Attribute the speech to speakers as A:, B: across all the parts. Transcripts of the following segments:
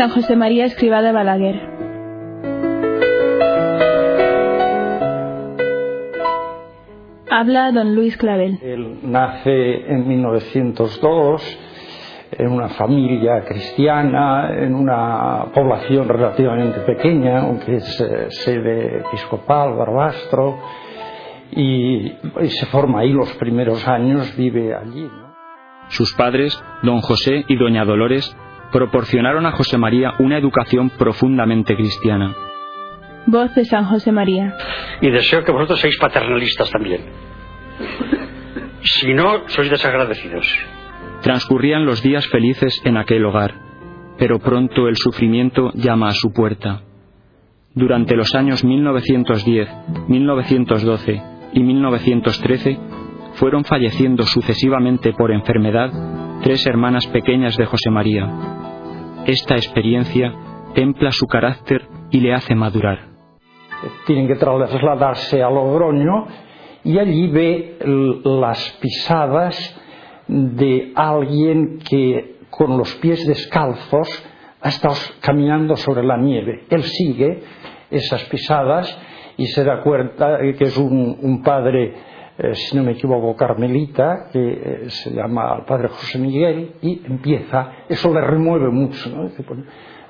A: San José María Escribá de Balaguer. Habla don Luis Clavel.
B: Él nace en 1902 en una familia cristiana, en una población relativamente pequeña, aunque es eh, sede episcopal, Barbastro, y, y, se forma ahí los primeros años, vive allí. ¿no?
C: Sus padres, don José y doña Dolores, proporcionaron a José María una educación profundamente cristiana.
A: Voz de San José María.
D: Y deseo que vosotros seáis paternalistas también. Si no, sois desagradecidos.
C: Transcurrían los días felices en aquel hogar, pero pronto el sufrimiento llama a su puerta. Durante los años 1910, 1912 y 1913 fueron falleciendo sucesivamente por enfermedad tres hermanas pequeñas de José María. Esta experiencia templa su carácter y le hace madurar.
B: Tienen que trasladarse a Logroño y allí ve las pisadas de alguien que con los pies descalzos ha estado caminando sobre la nieve. Él sigue esas pisadas y se da cuenta que es un, un padre, eh, si no me equivoco, carmelita, que eh, se llama el padre José Miguel, y empieza, eso le remueve mucho. ¿no?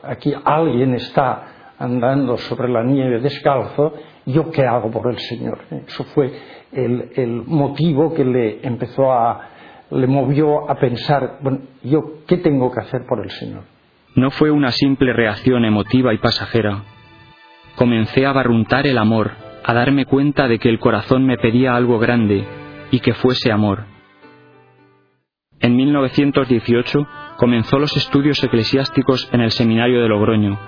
B: Aquí alguien está andando sobre la nieve descalzo, ¿yo qué hago por el Señor? Eso fue el, el motivo que le empezó a, le movió a pensar, bueno, ¿yo qué tengo que hacer por el Señor?
C: No fue una simple reacción emotiva y pasajera. Comencé a barruntar el amor, a darme cuenta de que el corazón me pedía algo grande y que fuese amor. En 1918 comenzó los estudios eclesiásticos en el seminario de Logroño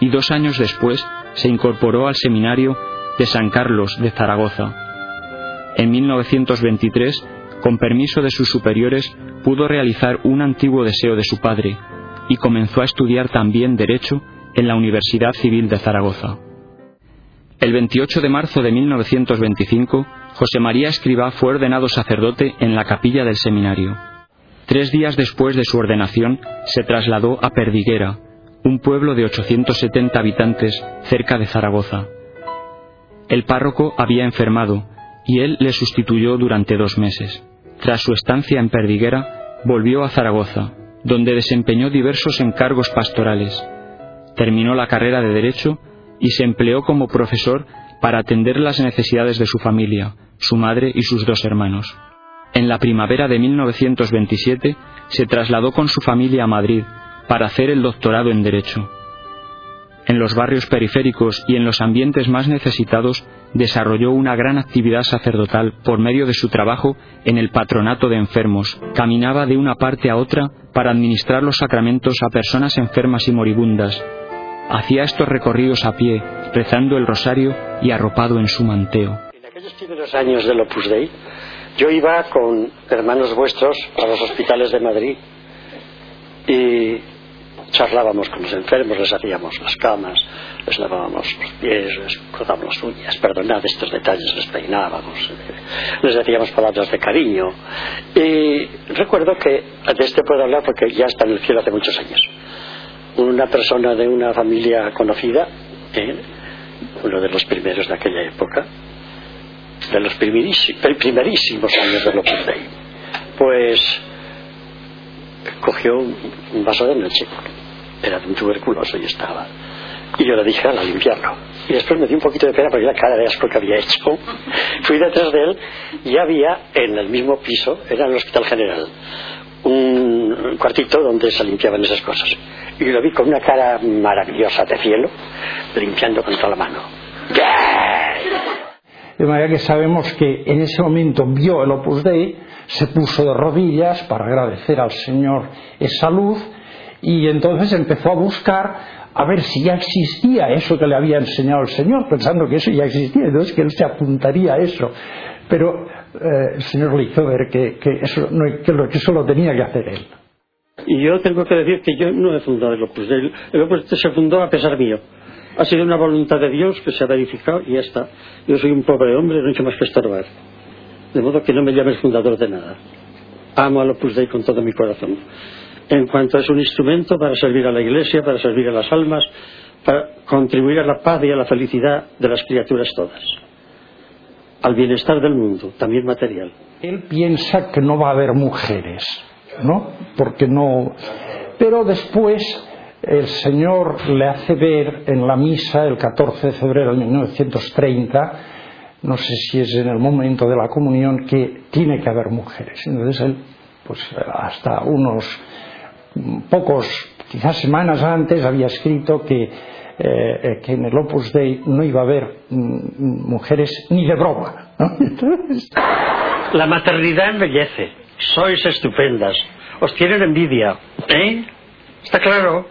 C: y dos años después se incorporó al seminario de San Carlos de Zaragoza. En 1923, con permiso de sus superiores, pudo realizar un antiguo deseo de su padre y comenzó a estudiar también Derecho en la Universidad Civil de Zaragoza. El 28 de marzo de 1925, José María Escribá fue ordenado sacerdote en la capilla del seminario. Tres días después de su ordenación, se trasladó a Perdiguera, un pueblo de 870 habitantes cerca de Zaragoza. El párroco había enfermado y él le sustituyó durante dos meses. Tras su estancia en Perdiguera, volvió a Zaragoza, donde desempeñó diversos encargos pastorales. Terminó la carrera de Derecho y se empleó como profesor para atender las necesidades de su familia, su madre y sus dos hermanos. En la primavera de 1927 se trasladó con su familia a Madrid para hacer el doctorado en Derecho. En los barrios periféricos y en los ambientes más necesitados desarrolló una gran actividad sacerdotal por medio de su trabajo en el patronato de enfermos. Caminaba de una parte a otra para administrar los sacramentos a personas enfermas y moribundas. Hacía estos recorridos a pie, rezando el rosario y arropado en su manteo.
D: En aquellos primeros años del Opus Dei, yo iba con hermanos vuestros a los hospitales de Madrid y charlábamos con los enfermos, les hacíamos las camas, les lavábamos los pies, les cortábamos las uñas, perdonad estos detalles, les peinábamos, les decíamos palabras de cariño. Y recuerdo que de este puedo hablar porque ya está en el cielo hace muchos años. Una persona de una familia conocida, ¿eh? uno de los primeros de aquella época, de los primerísimos años del Opus Dei, pues cogió un vaso de leche era de un tuberculoso y estaba. Y yo le dije a limpiarlo. Y después me dio un poquito de pena porque la cara de asco que había hecho. Fui detrás de él y había en el mismo piso, era en el Hospital General, un cuartito donde se limpiaban esas cosas. Y lo vi con una cara maravillosa de cielo, limpiando con toda la mano.
B: De manera que sabemos que en ese momento vio el Opus Dei, se puso de rodillas para agradecer al Señor esa luz y entonces empezó a buscar a ver si ya existía eso que le había enseñado el Señor, pensando que eso ya existía, entonces que él se apuntaría a eso. Pero eh, el Señor le hizo ver que, que, eso, que, lo, eso lo tenía que hacer él.
D: Y yo tengo que decir que yo no he fundado el Opus Dei. El Opus Dei se fundó a pesar mío. Ha sido una voluntad de Dios que se ha verificado y ya está. Yo soy un pobre hombre, no he hecho más que estorbar. De modo que no me llames fundador de nada. Amo al Opus Dei con todo mi corazón en cuanto es un instrumento para servir a la Iglesia, para servir a las almas, para contribuir a la paz y a la felicidad de las criaturas todas, al bienestar del mundo, también material.
B: Él piensa que no va a haber mujeres, ¿no? Porque no. Pero después el Señor le hace ver en la misa el 14 de febrero de 1930, no sé si es en el momento de la comunión, que tiene que haber mujeres. Entonces él, pues hasta unos pocos, quizás semanas antes, había escrito que, eh, que en el Opus Dei no iba a haber mm, mujeres ni de broma. ¿no? Entonces...
D: La maternidad embellece. Sois estupendas. Os tienen envidia. ¿Eh? ¿Está claro?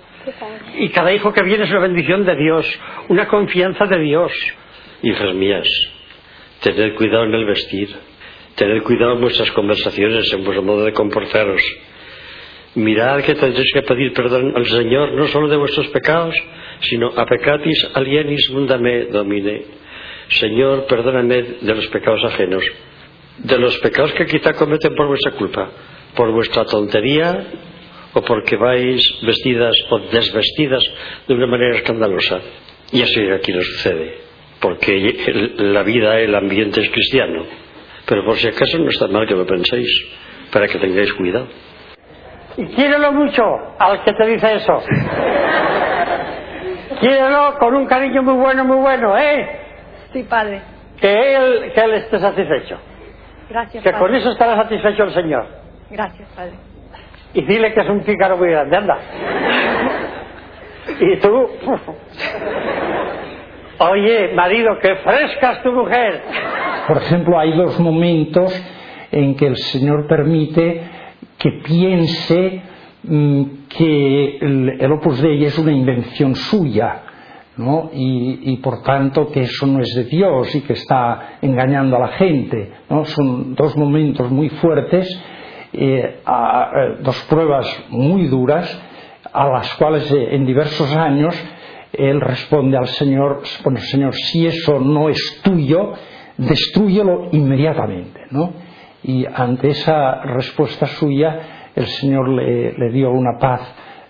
D: Y cada hijo que viene es una bendición de Dios, una confianza de Dios. Hijas mías, tened cuidado en el vestir, tened cuidado en vuestras conversaciones, en vuestro modo de comportaros. Mirad que tendréis que pedir perdón al Señor no solo de vuestros pecados, sino a pecatis alienis mundame domine. Señor, perdóname de los pecados ajenos, de los pecados que quizá cometen por vuestra culpa, por vuestra tontería o porque vais vestidas o desvestidas de una manera escandalosa. Y así aquí no sucede, porque la vida, el ambiente es cristiano. Pero por si acaso no está mal que lo penséis, para que tengáis cuidado. Y quiérelo mucho al que te dice eso. quiérelo con un cariño muy bueno, muy bueno, ¿eh?
E: Sí, padre.
D: Que él, que él esté satisfecho.
E: Gracias,
D: Que
E: padre.
D: con eso estará satisfecho el Señor.
E: Gracias, padre.
D: Y dile que es un pícaro muy grande, anda. Y tú, oye, marido, que fresca es tu mujer.
B: Por ejemplo, hay dos momentos en que el Señor permite que piense que el, el Opus Dei es una invención suya, ¿no? Y, por tanto que eso no es de Dios y que está engañando a la gente, ¿no? Son dos momentos muy fuertes, eh, a, dos pruebas muy duras, a las cuales eh, en diversos años él responde al Señor, bueno, Señor, si eso no es tuyo, destrúyelo inmediatamente, ¿no? Y ante esa respuesta suya, el Señor le, le dio una paz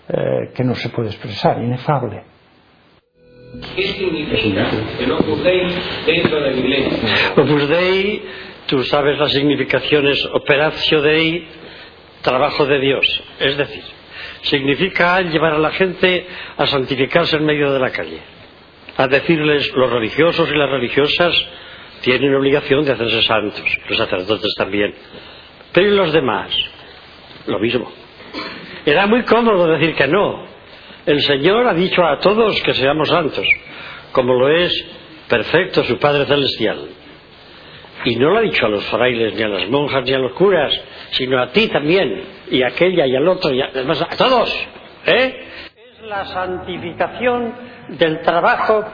B: eh, que no se puede expresar, inefable.
F: ¿Qué significa el Opus Dei dentro de la Iglesia?
D: Opus Dei, tú sabes las significaciones Operatio Dei, trabajo de Dios. Es decir, significa llevar a la gente a santificarse en medio de la calle, a decirles los religiosos y las religiosas tienen obligación de hacerse santos, los sacerdotes también. Pero ¿y los demás? Lo mismo. Era muy cómodo decir que no. El Señor ha dicho a todos que seamos santos, como lo es perfecto su Padre Celestial. Y no lo ha dicho a los frailes, ni a las monjas, ni a los curas, sino a ti también, y a aquella, y al otro, y a, además a todos. ¿eh? Es la santificación del trabajo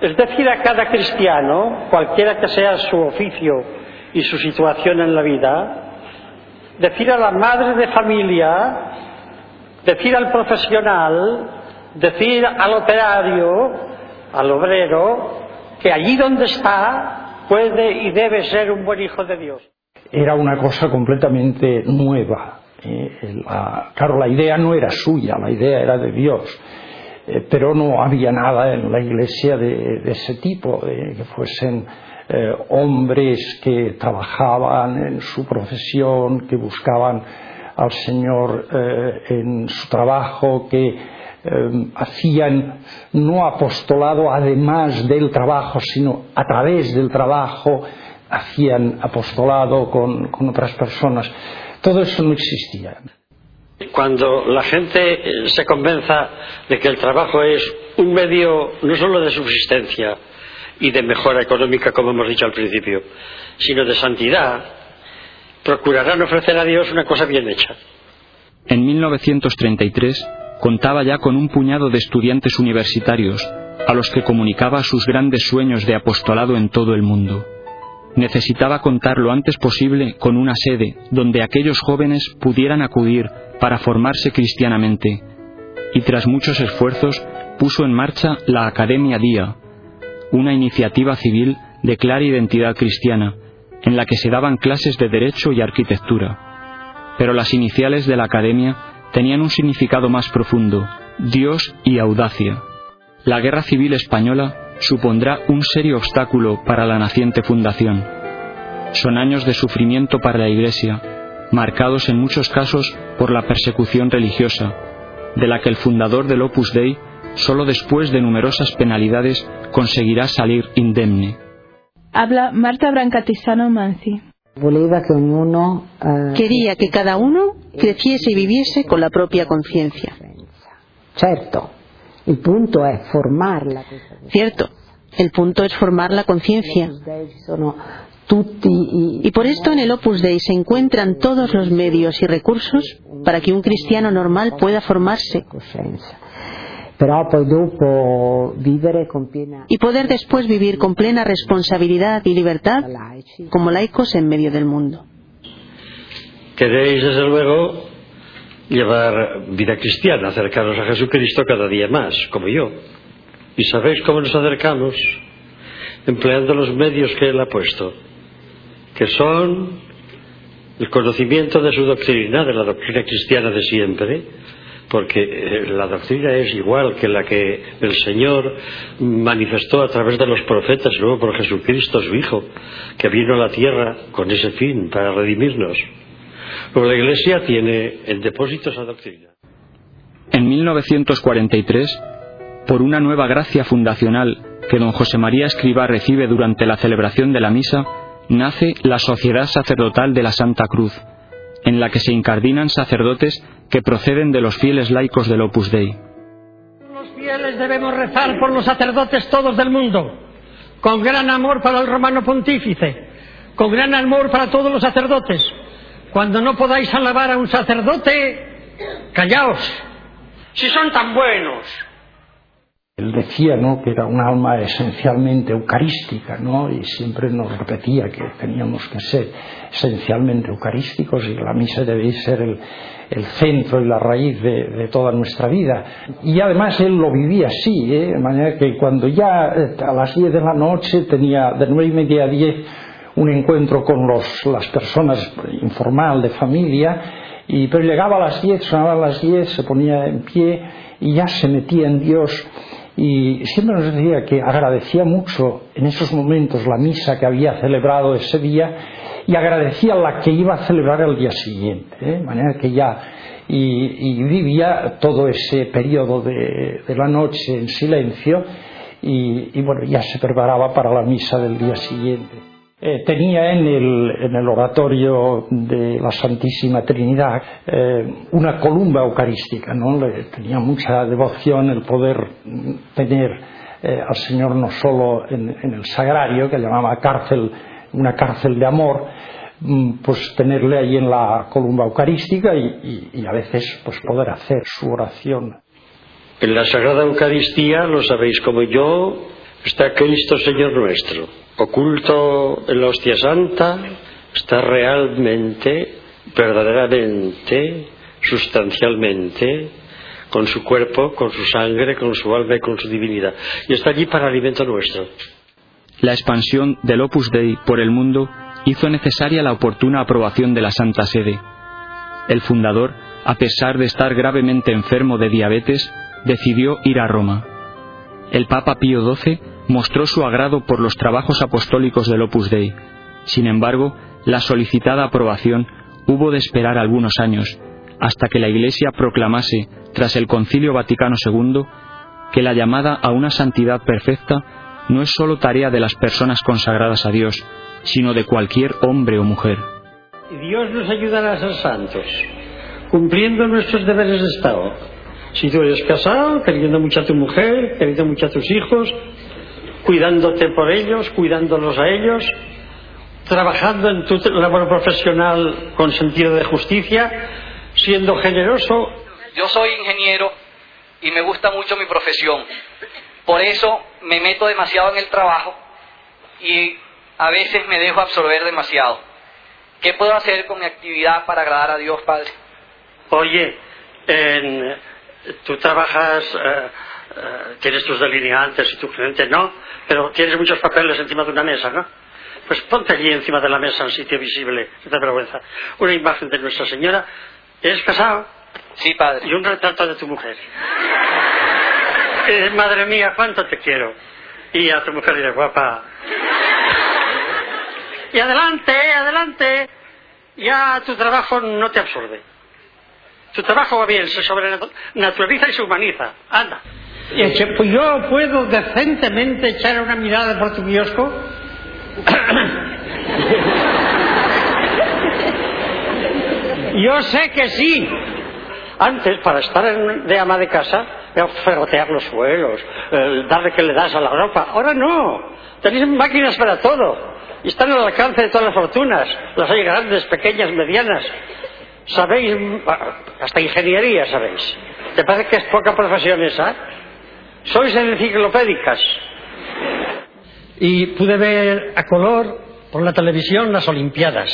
D: es decir, a cada cristiano, cualquiera que sea su oficio y su situación en la vida, decir a la madre de familia, decir al profesional, decir al operario, al obrero, que allí donde está puede y debe ser un buen hijo de Dios.
B: Era una cosa completamente nueva. Eh, la, claro, la idea no era suya, la idea era de Dios pero no había nada en la iglesia de, de ese tipo, de que fuesen eh, hombres que trabajaban en su profesión, que buscaban al Señor eh, en su trabajo, que eh, hacían no apostolado además del trabajo, sino a través del trabajo, hacían apostolado con, con otras personas. Todo eso no existía.
D: Cuando la gente se convenza de que el trabajo es un medio no solo de subsistencia y de mejora económica, como hemos dicho al principio, sino de santidad, procurarán ofrecer a Dios una cosa bien hecha.
C: En 1933 contaba ya con un puñado de estudiantes universitarios a los que comunicaba sus grandes sueños de apostolado en todo el mundo. Necesitaba contar lo antes posible con una sede donde aquellos jóvenes pudieran acudir para formarse cristianamente, y tras muchos esfuerzos puso en marcha la Academia Día, una iniciativa civil de clara identidad cristiana, en la que se daban clases de derecho y arquitectura. Pero las iniciales de la Academia tenían un significado más profundo, Dios y audacia. La guerra civil española supondrá un serio obstáculo para la naciente fundación. Son años de sufrimiento para la Iglesia, marcados en muchos casos por la persecución religiosa, de la que el fundador del Opus Dei, solo después de numerosas penalidades, conseguirá salir indemne.
A: Habla Marta Brancatisano Manzi.
G: Quería que cada uno creciese y viviese con la propia conciencia.
H: Certo, il punto formarla.
G: Cierto, el punto es formar la conciencia. Y por esto en el Opus Dei se encuentran todos los medios y recursos para que un cristiano normal pueda formarse y poder después vivir con plena responsabilidad y libertad como laicos en medio del mundo.
D: Queréis, desde luego, llevar vida cristiana, acercaros a Jesucristo cada día más, como yo. ¿Y sabéis cómo nos acercamos? Empleando los medios que Él ha puesto, que son el conocimiento de su doctrina, de la doctrina cristiana de siempre, porque eh, la doctrina es igual que la que el Señor manifestó a través de los profetas luego por Jesucristo su Hijo, que vino a la tierra con ese fin, para redimirnos. Luego la Iglesia tiene en depósito esa doctrina.
C: En 1943, por una nueva gracia fundacional que don José María Escribá recibe durante la celebración de la misa, nace la Sociedad Sacerdotal de la Santa Cruz, en la que se incardinan sacerdotes que proceden de los fieles laicos del Opus Dei.
I: Los fieles debemos rezar por los sacerdotes todos del mundo, con gran amor para el romano pontífice, con gran amor para todos los sacerdotes. Cuando no podáis alabar a un sacerdote, callaos. Si son tan buenos,
B: él decía ¿no? que era un alma esencialmente eucarística ¿no? y siempre nos repetía que teníamos que ser esencialmente eucarísticos y la misa debe ser el, centro y la raíz de, toda nuestra vida. Y además él lo vivía así, ¿eh? de manera que cuando ya eh, a las 10 de la noche tenía de nueve y media a 10 un encuentro con los, las personas informal de familia, y, pero llegaba a las 10, sonaba a las 10, se ponía en pie y ya se metía en Dios y siempre nos decía que agradecía mucho en esos momentos la misa que había celebrado ese día y agradecía la que iba a celebrar el día siguiente, ¿eh? de manera que ya y, vivía todo ese periodo de, de la noche en silencio y, y, bueno ya se preparaba para la misa del día siguiente. Eh, tenía en el, en el, oratorio de la Santísima Trinidad eh, una columba eucarística, ¿no? Le tenía mucha devoción el poder tener eh, al Señor no solo en, el sagrario, que llamaba cárcel, una cárcel de amor, mm, pues tenerle ahí en la columba eucarística y, y a veces pues poder hacer su oración.
D: En la Sagrada Eucaristía, lo sabéis como yo, está Cristo Señor nuestro oculto en la hostia santa está realmente, verdaderamente, sustancialmente, con su cuerpo, con su sangre, con su alma y con su divinidad. Y está allí para alimento nuestro.
C: La expansión del Opus Dei por el mundo hizo necesaria la oportuna aprobación de la Santa Sede. El fundador, a pesar de estar gravemente enfermo de diabetes, decidió ir a Roma. El Papa Pío XII mostró su agrado por los trabajos apostólicos del Opus Dei. Sin embargo, la solicitada aprobación hubo de esperar algunos años, hasta que la Iglesia proclamase, tras el Concilio Vaticano II, que la llamada a una santidad perfecta no es sólo tarea de las personas consagradas a Dios, sino de cualquier hombre o mujer.
D: Dios nos ayudará a ser santos, cumpliendo nuestros deberes de Estado. Si tú eres casado, queriendo mucho a tu mujer, queriendo mucho a tus hijos, cuidándote por ellos, cuidándolos a ellos, trabajando en tu labor profesional con sentido de justicia, siendo generoso.
J: Yo soy ingeniero y me gusta mucho mi profesión. Por eso me meto demasiado en el trabajo y a veces me dejo absorber demasiado. ¿Qué puedo hacer con mi actividad para agradar a Dios, Padre?
D: Oye, en, tú trabajas, eh, eh, tienes tus delineantes y tu cliente no, pero tienes muchos papeles encima de una mesa, ¿no? Pues ponte allí encima de la mesa en sitio visible, no te vergüenza. Una imagen de Nuestra Señora. ¿Eres casado?
J: Sí, padre.
D: Y un retrato de tu mujer. Eh, madre mía, cuánto te quiero. Y a tu mujer diré, guapa. Y adelante, adelante. Ya tu trabajo no te absorbe. Tu trabajo va bien, se sobrenaturaliza y se humaniza. Anda. Pues yo puedo decentemente echar una mirada por tu kiosco. yo sé que sí. Antes, para estar en- de ama de casa, era ferrotear los suelos, eh, darle que le das a la ropa. Ahora no. Tenéis máquinas para todo. Y están al alcance de todas las fortunas. Las hay grandes, pequeñas, medianas. Sabéis, ah, hasta ingeniería sabéis. ¿Te parece que es poca profesión esa? Sois enciclopédicas. Y pude ver a color por la televisión las Olimpiadas.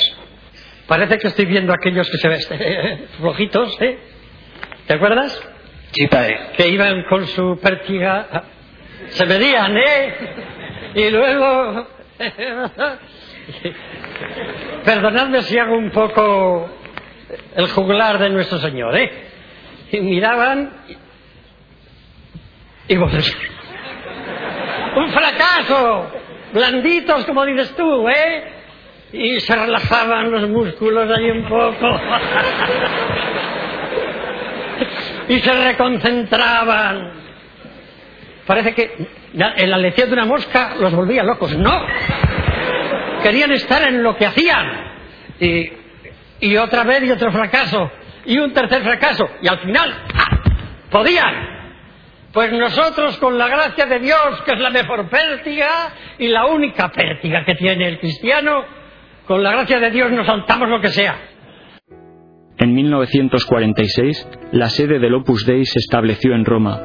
D: Parece que estoy viendo aquellos que se ven flojitos, ¿eh? ¿Te acuerdas?
J: Sí, padre.
D: Que iban con su pértiga. Se medían, ¿eh? Y luego. Perdonadme si hago un poco el juglar de nuestro Señor, ¿eh? Y miraban. Y. ¡Un fracaso! Blanditos, como dices tú, ¿eh? Y se relajaban los músculos ahí un poco. y se reconcentraban. Parece que en la lección de una mosca los volvía locos. ¡No! Querían estar en lo que hacían. Y, y otra vez y otro fracaso. Y un tercer fracaso. Y al final, ¡ah! ¡podían! Pues nosotros, con la gracia de Dios, que es la mejor pértiga y la única pértiga que tiene el cristiano, con la gracia de Dios nos saltamos lo que sea.
C: En 1946, la sede del Opus Dei se estableció en Roma.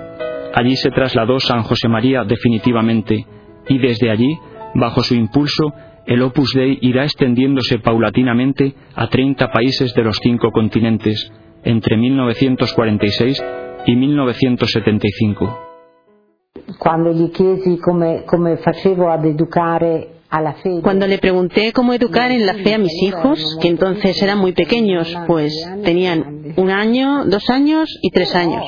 C: Allí se trasladó San José María definitivamente, y desde allí, bajo su impulso, el Opus Dei irá extendiéndose paulatinamente a 30 países de los cinco continentes, entre 1946 y 1975.
H: Quando gli chiesi come, come facevo ad educare alla fede,
G: Cuando le pregunté cómo educar en la fe a mis hijos, que entonces eran muy pequeños, pues tenían un año, dos años y tres años.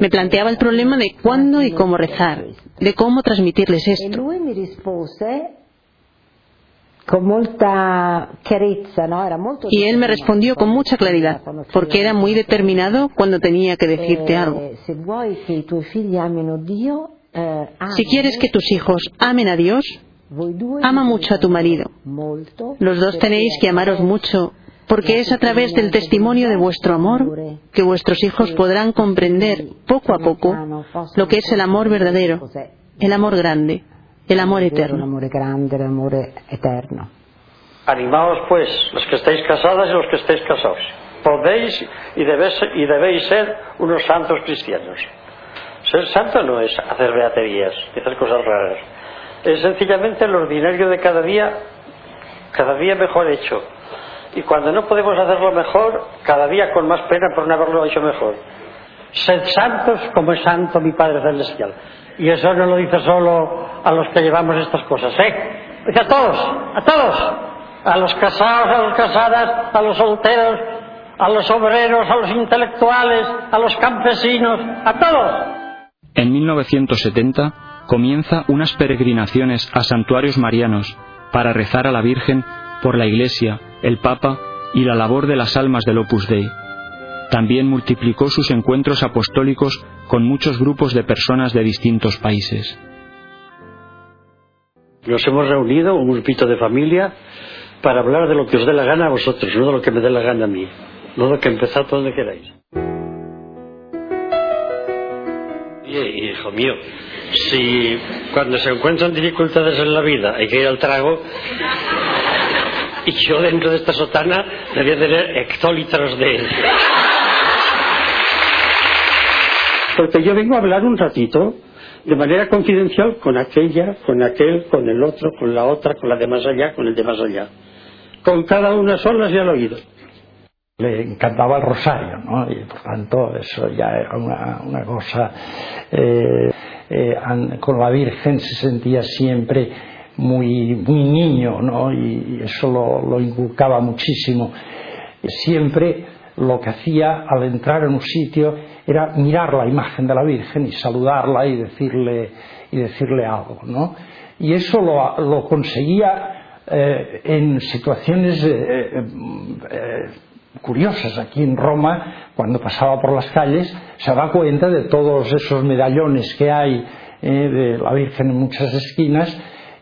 G: Me planteaba el problema de cuándo y cómo rezar, de cómo transmitirles
H: E
G: esto.
H: lui mi rispose con molta chiarezza, no? Era molto
G: Y él me respondió con mucha claridad, porque era muy determinado cuando tenía que decirte algo.
H: Eh, Dio, eh,
G: Si quieres que tus hijos amen a Dios, ama mucho a tu marido. Los dos tenéis que amaros mucho, porque es a través del testimonio de vuestro amor que vuestros hijos podrán comprender poco a poco lo que es el amor verdadero, el amor grande, el amor eterno.
H: l'amore grande, l'amore eterno.
D: Animaos pues, los que estáis casadas y los que estáis casados. Podéis y debéis, y debéis ser unos santos cristianos. Ser santo no es hacer beaterías y hacer cosas raras. Es sencillamente el ordinario de cada día, cada día mejor hecho. Y cuando no podemos hacerlo mejor, cada día con más pena por no haberlo hecho mejor. Sed santos como es santo mi Padre Celestial. Y eso no lo dice solo a los que llevamos estas cosas, ¿eh? Dice a todos, a todos. A los casados, a las casadas, a los solteros, a los obreros, a los intelectuales, a los campesinos, a todos.
C: En 1970 comienza unas peregrinaciones a santuarios marianos para rezar a la Virgen por la Iglesia, el Papa y la labor de las almas del Opus Dei. También multiplicó sus encuentros apostólicos con muchos grupos de personas de distintos países.
D: Nos hemos reunido, un grupito de familia, para hablar de lo que os dé la gana a vosotros, no de lo que me dé la gana a mí. No de lo que empezad por donde queráis. Oye, hijo mío, si cuando se encuentran dificultades en la vida hay que ir al trago, y yo dentro de esta sotana debía tener hectolitros de... Porque yo vengo a hablar un ratito de manera confidencial con aquella, con aquel, con el otro, con la otra, con la de más allá, con el de más allá. Con cada una solas y al oído.
B: Le encantaba el rosario, ¿no? Y por tanto eso ya era una, una cosa... eh, eh, con la Virgen se sentía siempre muy, muy niño, ¿no? y eso lo, lo inculcaba muchísimo. Siempre lo que hacía al entrar en un sitio era mirar la imagen de la Virgen y saludarla y decirle, y decirle algo. ¿no? Y eso lo, lo conseguía eh, en situaciones eh, eh, curiosas. Aquí en Roma, cuando pasaba por las calles, se da cuenta de todos esos medallones que hay de la Virgen en muchas esquinas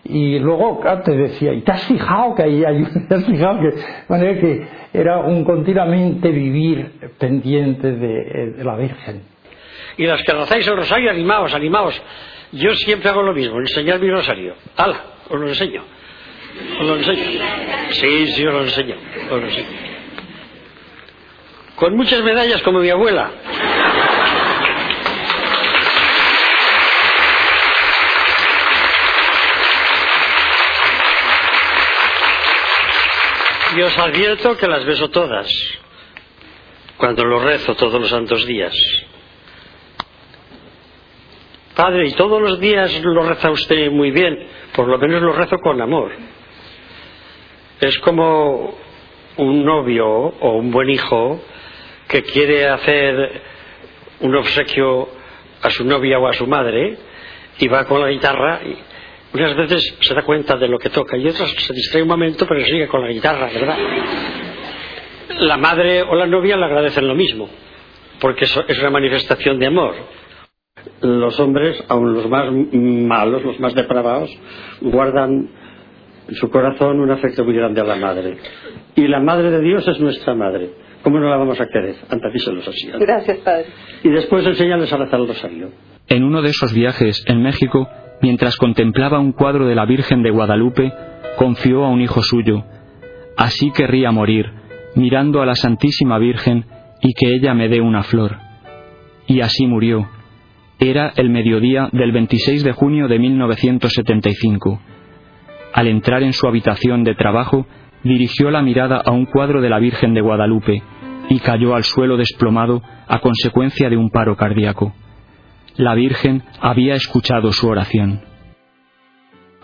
B: y luego claro, te decía, ¿y te has fijado que ahí hay ¿Te has fijado que, manera que era un continuamente vivir pendiente de, de la Virgen.
D: Y los que rezáis el rosario, animaos, animaos. Yo siempre hago lo mismo, enseñar mi rosario. ¡Hala! Os lo enseño. Os lo enseño. Sí, sí, os lo enseño. Os lo enseño. Con muchas medallas como mi abuela. Y os advierto que las beso todas, cuando lo rezo todos los santos días. Padre, y todos los días lo reza usted muy bien, por lo menos lo rezo con amor. Es como un novio o un buen hijo que quiere hacer un obsequio a su novia o a su madre y va con la guitarra y unas veces se da cuenta de lo que toca y otras se distrae un momento pero sigue con la guitarra, ¿verdad? La madre o la novia le agradecen lo mismo porque eso es una manifestación de amor. Los hombres, aun los más malos, los más depravados, guardan en su corazón un afecto muy grande a la madre. Y la madre de Dios es nuestra madre. ¿Cómo no la vamos a querer? Antadíselos así.
K: Gracias, Padre.
D: Y después enseñarles a rezar el rosario.
C: En uno de esos viajes en México, mientras contemplaba un cuadro de la Virgen de Guadalupe, confió a un hijo suyo. Así querría morir, mirando a la Santísima Virgen y que ella me dé una flor. Y así murió. Era el mediodía del 26 de junio de 1975. Al entrar en su habitación de trabajo, dirigió la mirada a un cuadro de la Virgen de Guadalupe y cayó al suelo desplomado a consecuencia de un paro cardíaco. La Virgen había escuchado su oración.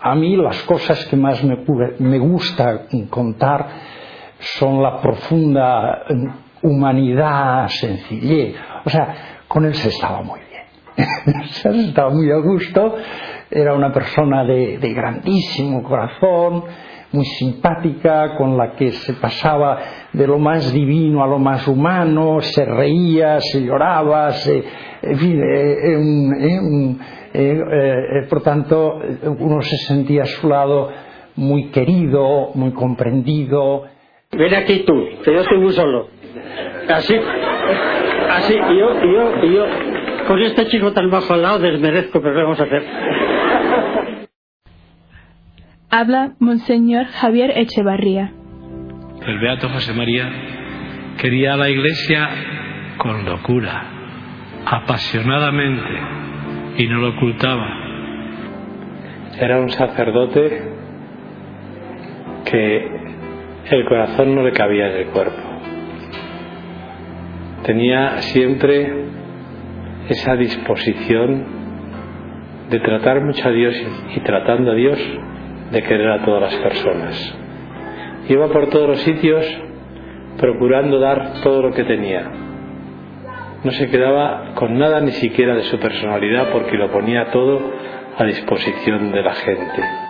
B: A mí las cosas que más me, gusta contar son la profunda humanidad, sencillez. O sea, con él se estaba muy bien. se estaba muy a gusto. Era una persona de grandísimo corazón, muy simpática, con la que se pasaba de lo más divino a lo más humano, se reía, se lloraba, se, en fin, eh, eh, eh, por tanto, uno se sentía a su lado muy querido, muy comprendido.
D: Ven aquí tú, que yo estoy muy solo. Así, así, yo, yo, yo, con este chico tan bajo al lado desmerezco, pero ¿qué vamos a hacer?
A: Habla Monseñor Javier Echevarría.
L: El Beato José María quería a la Iglesia con locura, apasionadamente, y no lo ocultaba. Era un sacerdote que el corazón no le cabía en el cuerpo. Tenía siempre esa disposición de tratar mucho a Dios y tratando a Dios de querer a todas las personas. Iba por todos los sitios procurando dar todo lo que tenía. No se quedaba con nada ni siquiera de su personalidad porque lo ponía todo a disposición de la gente.